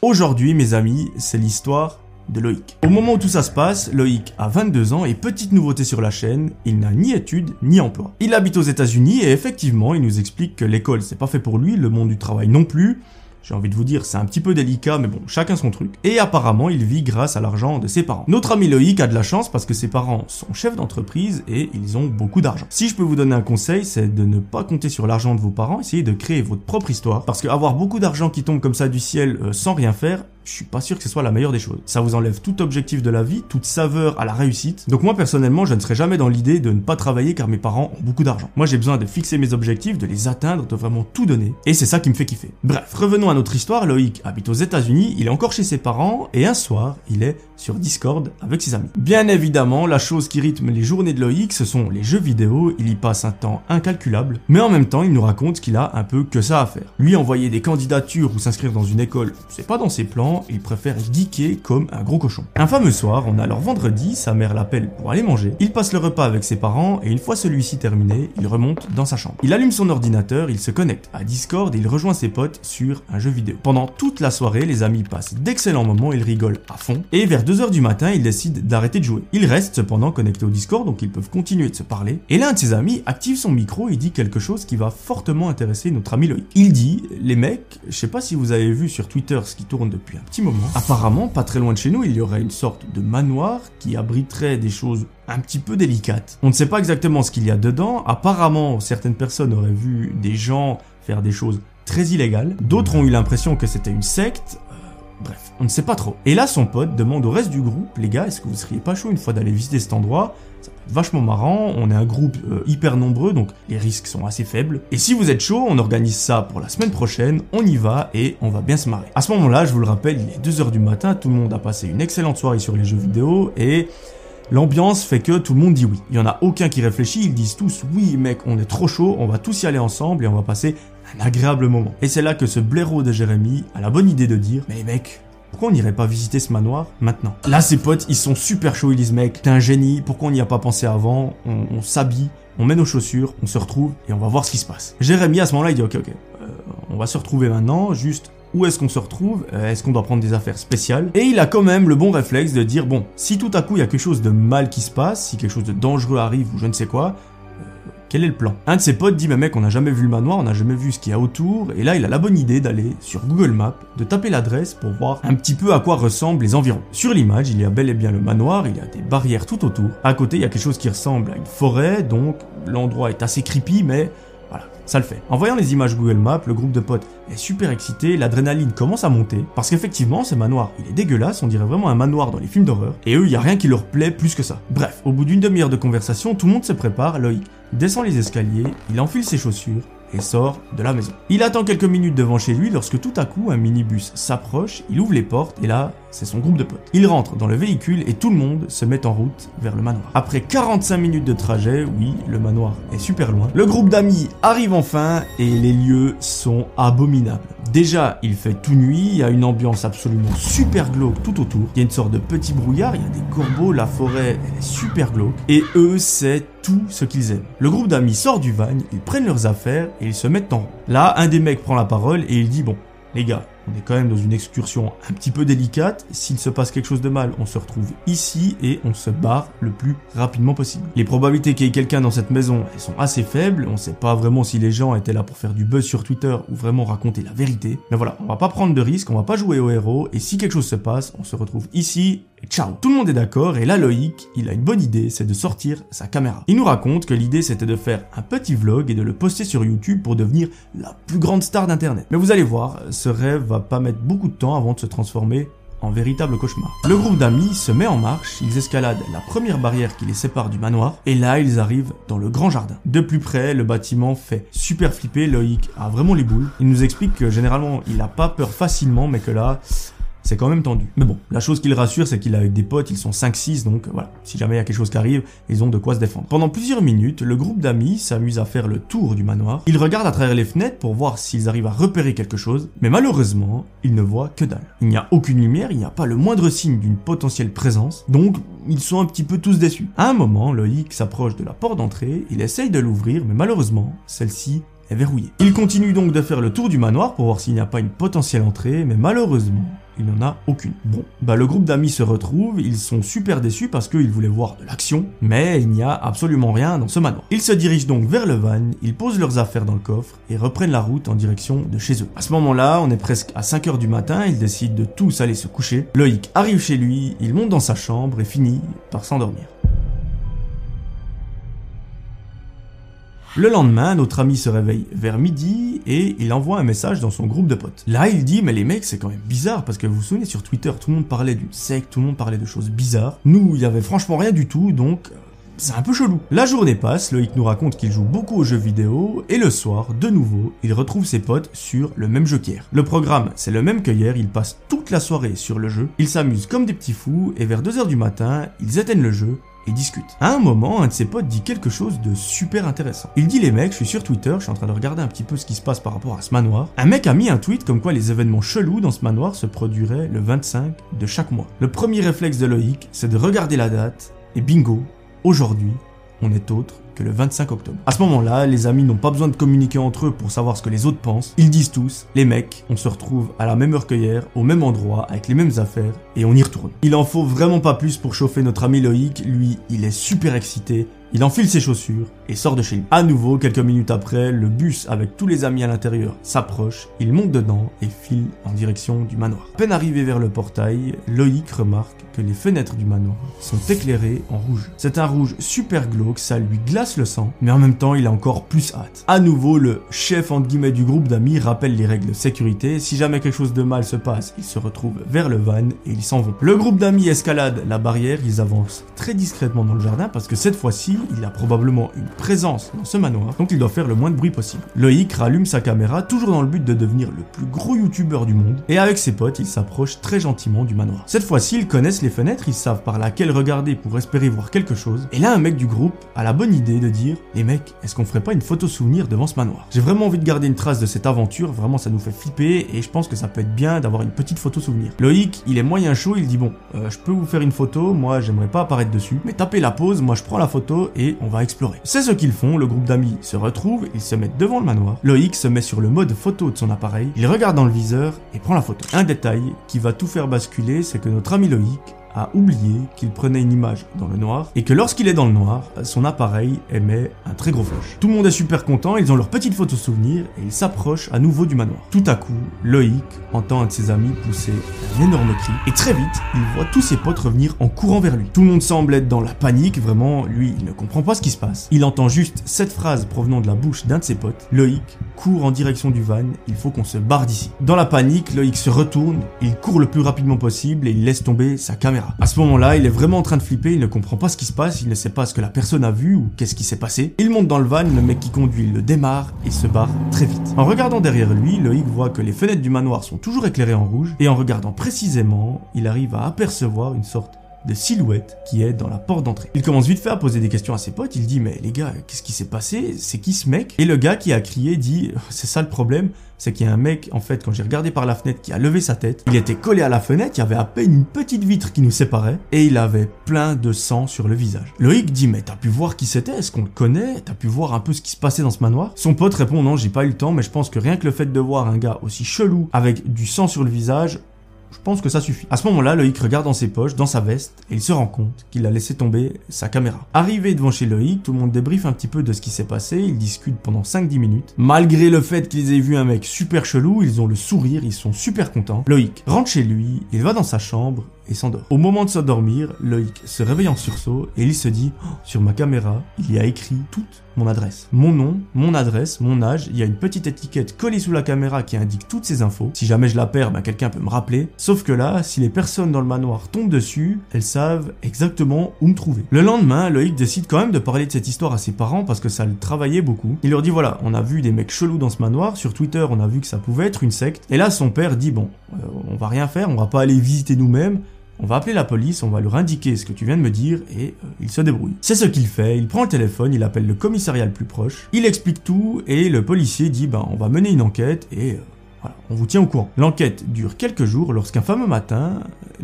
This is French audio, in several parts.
Aujourd'hui, mes amis, c'est l'histoire de Loïc. Au moment où tout ça se passe, Loïc a 22 ans et petite nouveauté sur la chaîne, il n'a ni études ni emploi. Il habite aux États-Unis et effectivement, il nous explique que l'école c'est pas fait pour lui, le monde du travail non plus, j'ai envie de vous dire, c'est un petit peu délicat, mais bon, chacun son truc. Et apparemment, il vit grâce à l'argent de ses parents. Notre ami Loïc a de la chance parce que ses parents sont chefs d'entreprise et ils ont beaucoup d'argent. Si je peux vous donner un conseil, c'est de ne pas compter sur l'argent de vos parents, essayez de créer votre propre histoire. Parce qu'avoir beaucoup d'argent qui tombe comme ça du ciel euh, sans rien faire, je suis pas sûr que ce soit la meilleure des choses. Ça vous enlève tout objectif de la vie, toute saveur à la réussite. Donc moi personnellement, je ne serais jamais dans l'idée de ne pas travailler car mes parents ont beaucoup d'argent. Moi j'ai besoin de fixer mes objectifs, de les atteindre, de vraiment tout donner. Et c'est ça qui me fait kiffer. Bref, revenons à notre histoire. Loïc habite aux États-Unis, il est encore chez ses parents et un soir, il est sur Discord avec ses amis. Bien évidemment, la chose qui rythme les journées de Loïc, ce sont les jeux vidéo. Il y passe un temps incalculable, mais en même temps, il nous raconte qu'il a un peu que ça à faire. Lui envoyer des candidatures ou s'inscrire dans une école, c'est pas dans ses plans il préfère geeker comme un gros cochon. Un fameux soir, on a alors vendredi, sa mère l'appelle pour aller manger. Il passe le repas avec ses parents et une fois celui-ci terminé, il remonte dans sa chambre. Il allume son ordinateur, il se connecte à Discord et il rejoint ses potes sur un jeu vidéo. Pendant toute la soirée, les amis passent d'excellents moments, ils rigolent à fond et vers 2h du matin, ils décident d'arrêter de jouer. Ils restent cependant connectés au Discord donc ils peuvent continuer de se parler et l'un de ses amis active son micro et dit quelque chose qui va fortement intéresser notre ami Loïc. Il dit "Les mecs, je sais pas si vous avez vu sur Twitter ce qui tourne depuis un Apparemment, pas très loin de chez nous, il y aurait une sorte de manoir qui abriterait des choses un petit peu délicates. On ne sait pas exactement ce qu'il y a dedans. Apparemment, certaines personnes auraient vu des gens faire des choses très illégales. D'autres ont eu l'impression que c'était une secte. Bref, on ne sait pas trop. Et là, son pote demande au reste du groupe, les gars, est-ce que vous seriez pas chaud une fois d'aller visiter cet endroit? Ça peut être vachement marrant, on est un groupe euh, hyper nombreux, donc les risques sont assez faibles. Et si vous êtes chaud, on organise ça pour la semaine prochaine, on y va et on va bien se marrer. À ce moment-là, je vous le rappelle, il est 2h du matin, tout le monde a passé une excellente soirée sur les jeux vidéo et... L'ambiance fait que tout le monde dit oui. Il y en a aucun qui réfléchit, ils disent tous oui mec, on est trop chaud, on va tous y aller ensemble et on va passer un agréable moment. Et c'est là que ce blaireau de Jérémy a la bonne idée de dire Mais mec, pourquoi on n'irait pas visiter ce manoir maintenant? Là, ses potes, ils sont super chauds, ils disent Mec, t'es un génie, pourquoi on n'y a pas pensé avant? On, s'habille, on met nos chaussures, on se retrouve et on va voir ce qui se passe. Jérémy, à ce moment-là, il dit Ok, ok, euh, on va se retrouver maintenant, juste où est-ce qu'on se retrouve? Euh, Est-ce qu'on doit prendre des affaires spéciales? Et il a quand même le bon réflexe de dire bon, si tout à coup il y a quelque chose de mal qui se passe, si quelque chose de dangereux arrive ou je ne sais quoi, quel est le plan? Un de ses potes dit mais mec on n'a jamais vu le manoir, on n'a jamais vu ce qu'il y a autour et là il a la bonne idée d'aller sur Google Maps, de taper l'adresse pour voir un petit peu à quoi ressemblent les environs. Sur l'image il y a bel et bien le manoir, il y a des barrières tout autour. À côté il y a quelque chose qui ressemble à une forêt donc l'endroit est assez creepy mais voilà, ça le fait. En voyant les images Google Maps, le groupe de potes est super excité, l'adrénaline commence à monter, parce qu'effectivement, ce manoir, il est dégueulasse, on dirait vraiment un manoir dans les films d'horreur, et eux, il y a rien qui leur plaît plus que ça. Bref, au bout d'une demi-heure de conversation, tout le monde se prépare, Loïc descend les escaliers, il enfile ses chaussures, et sort de la maison. Il attend quelques minutes devant chez lui lorsque tout à coup un minibus s'approche, il ouvre les portes et là, c'est son groupe de potes. Il rentre dans le véhicule et tout le monde se met en route vers le manoir. Après 45 minutes de trajet, oui, le manoir est super loin, le groupe d'amis arrive enfin et les lieux sont abominables. Déjà, il fait tout nuit, il y a une ambiance absolument super glauque tout autour. Il y a une sorte de petit brouillard, il y a des corbeaux, la forêt, elle est super glauque. Et eux, c'est tout ce qu'ils aiment. Le groupe d'amis sort du van, ils prennent leurs affaires et ils se mettent en rond. Là, un des mecs prend la parole et il dit bon, les gars, on est quand même dans une excursion un petit peu délicate. S'il se passe quelque chose de mal, on se retrouve ici et on se barre le plus rapidement possible. Les probabilités qu'il y ait quelqu'un dans cette maison, elles sont assez faibles. On sait pas vraiment si les gens étaient là pour faire du buzz sur Twitter ou vraiment raconter la vérité. Mais voilà, on va pas prendre de risques, on va pas jouer au héros. Et si quelque chose se passe, on se retrouve ici et ciao. Tout le monde est d'accord et là Loïc, il a une bonne idée, c'est de sortir sa caméra. Il nous raconte que l'idée c'était de faire un petit vlog et de le poster sur YouTube pour devenir la plus grande star d'internet. Mais vous allez voir, ce rêve pas mettre beaucoup de temps avant de se transformer en véritable cauchemar. Le groupe d'amis se met en marche, ils escaladent la première barrière qui les sépare du manoir, et là ils arrivent dans le grand jardin. De plus près, le bâtiment fait super flipper, Loïc a vraiment les boules. Il nous explique que généralement il a pas peur facilement, mais que là, c'est quand même tendu. Mais bon, la chose qui le rassure, c'est qu'il est avec des potes, ils sont 5-6, donc voilà, si jamais il y a quelque chose qui arrive, ils ont de quoi se défendre. Pendant plusieurs minutes, le groupe d'amis s'amuse à faire le tour du manoir. Ils regardent à travers les fenêtres pour voir s'ils arrivent à repérer quelque chose, mais malheureusement, ils ne voient que dalle. Il n'y a aucune lumière, il n'y a pas le moindre signe d'une potentielle présence, donc ils sont un petit peu tous déçus. À un moment, Loïc s'approche de la porte d'entrée, il essaye de l'ouvrir, mais malheureusement, celle-ci est verrouillée. Il continue donc de faire le tour du manoir pour voir s'il n'y a pas une potentielle entrée, mais malheureusement, il n'en a aucune. Bon, bah le groupe d'amis se retrouve, ils sont super déçus parce qu'ils voulaient voir de l'action, mais il n'y a absolument rien dans ce manoir. Ils se dirigent donc vers le van, ils posent leurs affaires dans le coffre et reprennent la route en direction de chez eux. À ce moment-là, on est presque à 5h du matin, ils décident de tous aller se coucher. Loïc arrive chez lui, il monte dans sa chambre et finit par s'endormir. Le lendemain, notre ami se réveille vers midi et il envoie un message dans son groupe de potes. Là, il dit, mais les mecs, c'est quand même bizarre parce que vous vous souvenez sur Twitter, tout le monde parlait d'une secte, tout le monde parlait de choses bizarres. Nous, il y avait franchement rien du tout, donc c'est un peu chelou. La journée passe, Loïc nous raconte qu'il joue beaucoup aux jeux vidéo, et le soir, de nouveau, il retrouve ses potes sur le même jeu qu'hier. Le programme, c'est le même que hier, ils passent toute la soirée sur le jeu, ils s'amusent comme des petits fous, et vers 2h du matin, ils éteignent le jeu, discutent. À un moment, un de ses potes dit quelque chose de super intéressant. Il dit les mecs, je suis sur Twitter, je suis en train de regarder un petit peu ce qui se passe par rapport à ce manoir. Un mec a mis un tweet comme quoi les événements chelous dans ce manoir se produiraient le 25 de chaque mois. Le premier réflexe de Loïc, c'est de regarder la date, et bingo, aujourd'hui, on est autre que le 25 octobre. À ce moment-là, les amis n'ont pas besoin de communiquer entre eux pour savoir ce que les autres pensent. Ils disent tous, les mecs, on se retrouve à la même heure que hier, au même endroit, avec les mêmes affaires, et on y retourne. Il en faut vraiment pas plus pour chauffer notre ami Loïc, lui, il est super excité, il enfile ses chaussures et sort de chez lui. À nouveau, quelques minutes après, le bus avec tous les amis à l'intérieur s'approche, il monte dedans et file en direction du manoir. À peine arrivé vers le portail, Loïc remarque que les fenêtres du manoir sont éclairées en rouge. C'est un rouge super glauque, ça lui glace le sang, mais en même temps, il a encore plus hâte. À nouveau, le chef entre guillemets du groupe d'amis rappelle les règles de sécurité. Si jamais quelque chose de mal se passe, ils se retrouvent vers le van et ils s'en vont. Le groupe d'amis escalade la barrière, ils avancent très discrètement dans le jardin parce que cette fois-ci, il a probablement une présence dans ce manoir, donc il doit faire le moins de bruit possible. Loïc rallume sa caméra, toujours dans le but de devenir le plus gros youtubeur du monde, et avec ses potes, il s'approche très gentiment du manoir. Cette fois-ci, ils connaissent les fenêtres, ils savent par laquelle regarder pour espérer voir quelque chose, et là, un mec du groupe a la bonne idée de dire Les mecs, est-ce qu'on ferait pas une photo souvenir devant ce manoir? J'ai vraiment envie de garder une trace de cette aventure, vraiment ça nous fait flipper, et je pense que ça peut être bien d'avoir une petite photo souvenir. Loïc, il est moyen chaud, il dit Bon, euh, je peux vous faire une photo, moi j'aimerais pas apparaître dessus, mais tapez la pause, moi je prends la photo et on va explorer. C'est ce qu'ils font, le groupe d'amis se retrouve, ils se mettent devant le manoir, Loïc se met sur le mode photo de son appareil, il regarde dans le viseur et prend la photo. Un détail qui va tout faire basculer, c'est que notre ami Loïc a oublié qu'il prenait une image dans le noir et que lorsqu'il est dans le noir, son appareil émet un très gros flash. Tout le monde est super content, ils ont leur petite photo souvenir et ils s'approchent à nouveau du manoir. Tout à coup, Loïc entend un de ses amis pousser un énorme cri et très vite, il voit tous ses potes revenir en courant vers lui. Tout le monde semble être dans la panique, vraiment, lui, il ne comprend pas ce qui se passe. Il entend juste cette phrase provenant de la bouche d'un de ses potes. Loïc court en direction du van, il faut qu'on se barre d'ici. Dans la panique, Loïc se retourne, il court le plus rapidement possible et il laisse tomber sa caméra. À ce moment-là, il est vraiment en train de flipper, il ne comprend pas ce qui se passe, il ne sait pas ce que la personne a vu ou qu'est-ce qui s'est passé. Il monte dans le van, le mec qui conduit le démarre et se barre très vite. En regardant derrière lui, Loïc voit que les fenêtres du manoir sont toujours éclairées en rouge et en regardant précisément, il arrive à apercevoir une sorte de silhouette qui est dans la porte d'entrée. Il commence vite fait à poser des questions à ses potes, il dit mais les gars, qu'est-ce qui s'est passé? C'est qui ce mec? Et le gars qui a crié dit c'est ça le problème, c'est qu'il y a un mec en fait quand j'ai regardé par la fenêtre qui a levé sa tête, il était collé à la fenêtre, il y avait à peine une petite vitre qui nous séparait et il avait plein de sang sur le visage. Loïc dit mais t'as pu voir qui c'était? Est-ce qu'on le connaît? T'as pu voir un peu ce qui se passait dans ce manoir? Son pote répond non j'ai pas eu le temps mais je pense que rien que le fait de voir un gars aussi chelou avec du sang sur le visage je pense que ça suffit. À ce moment-là, Loïc regarde dans ses poches, dans sa veste, et il se rend compte qu'il a laissé tomber sa caméra. Arrivé devant chez Loïc, tout le monde débriefe un petit peu de ce qui s'est passé, ils discutent pendant 5-10 minutes. Malgré le fait qu'ils aient vu un mec super chelou, ils ont le sourire, ils sont super contents. Loïc rentre chez lui, il va dans sa chambre, et s'endort. Au moment de s'endormir, Loïc se réveille en sursaut et il se dit oh, sur ma caméra, il y a écrit toute mon adresse. Mon nom, mon adresse, mon âge, il y a une petite étiquette collée sous la caméra qui indique toutes ces infos. Si jamais je la perds, bah, quelqu'un peut me rappeler. Sauf que là, si les personnes dans le manoir tombent dessus, elles savent exactement où me trouver. Le lendemain, Loïc décide quand même de parler de cette histoire à ses parents parce que ça le travaillait beaucoup. Il leur dit voilà, on a vu des mecs chelous dans ce manoir, sur Twitter on a vu que ça pouvait être une secte. Et là son père dit bon, euh, on va rien faire, on va pas aller visiter nous-mêmes, on va appeler la police, on va leur indiquer ce que tu viens de me dire et euh, il se débrouille. C'est ce qu'il fait, il prend le téléphone, il appelle le commissariat le plus proche, il explique tout et le policier dit ben on va mener une enquête et euh, voilà, on vous tient au courant. L'enquête dure quelques jours lorsqu'un fameux matin,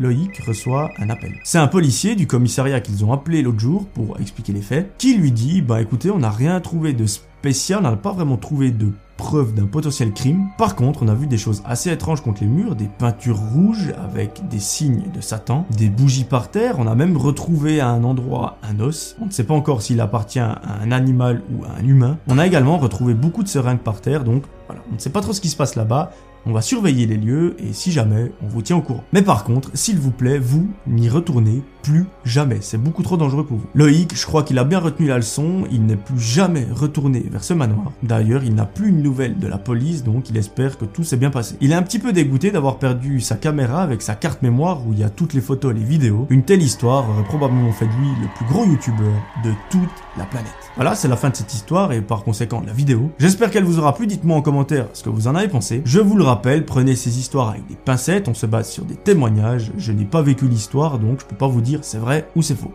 Loïc reçoit un appel. C'est un policier du commissariat qu'ils ont appelé l'autre jour pour expliquer les faits, qui lui dit bah écoutez, on n'a rien trouvé de on n'a pas vraiment trouvé de preuve d'un potentiel crime. Par contre, on a vu des choses assez étranges contre les murs, des peintures rouges avec des signes de Satan, des bougies par terre, on a même retrouvé à un endroit un os. On ne sait pas encore s'il appartient à un animal ou à un humain. On a également retrouvé beaucoup de seringues par terre, donc voilà, on ne sait pas trop ce qui se passe là-bas. On va surveiller les lieux et si jamais, on vous tient au courant. Mais par contre, s'il vous plaît, vous n'y retournez plus jamais. C'est beaucoup trop dangereux pour vous. Loïc, je crois qu'il a bien retenu la leçon. Il n'est plus jamais retourné vers ce manoir. D'ailleurs, il n'a plus une nouvelle de la police, donc il espère que tout s'est bien passé. Il est un petit peu dégoûté d'avoir perdu sa caméra avec sa carte mémoire où il y a toutes les photos et les vidéos. Une telle histoire aurait probablement fait de lui le plus gros youtubeur de toute la planète. Voilà, c'est la fin de cette histoire et par conséquent de la vidéo. J'espère qu'elle vous aura plu. Dites-moi en commentaire ce que vous en avez pensé. Je vous le rappelle, prenez ces histoires avec des pincettes. On se base sur des témoignages. Je n'ai pas vécu l'histoire, donc je peux pas vous c'est vrai ou c'est faux.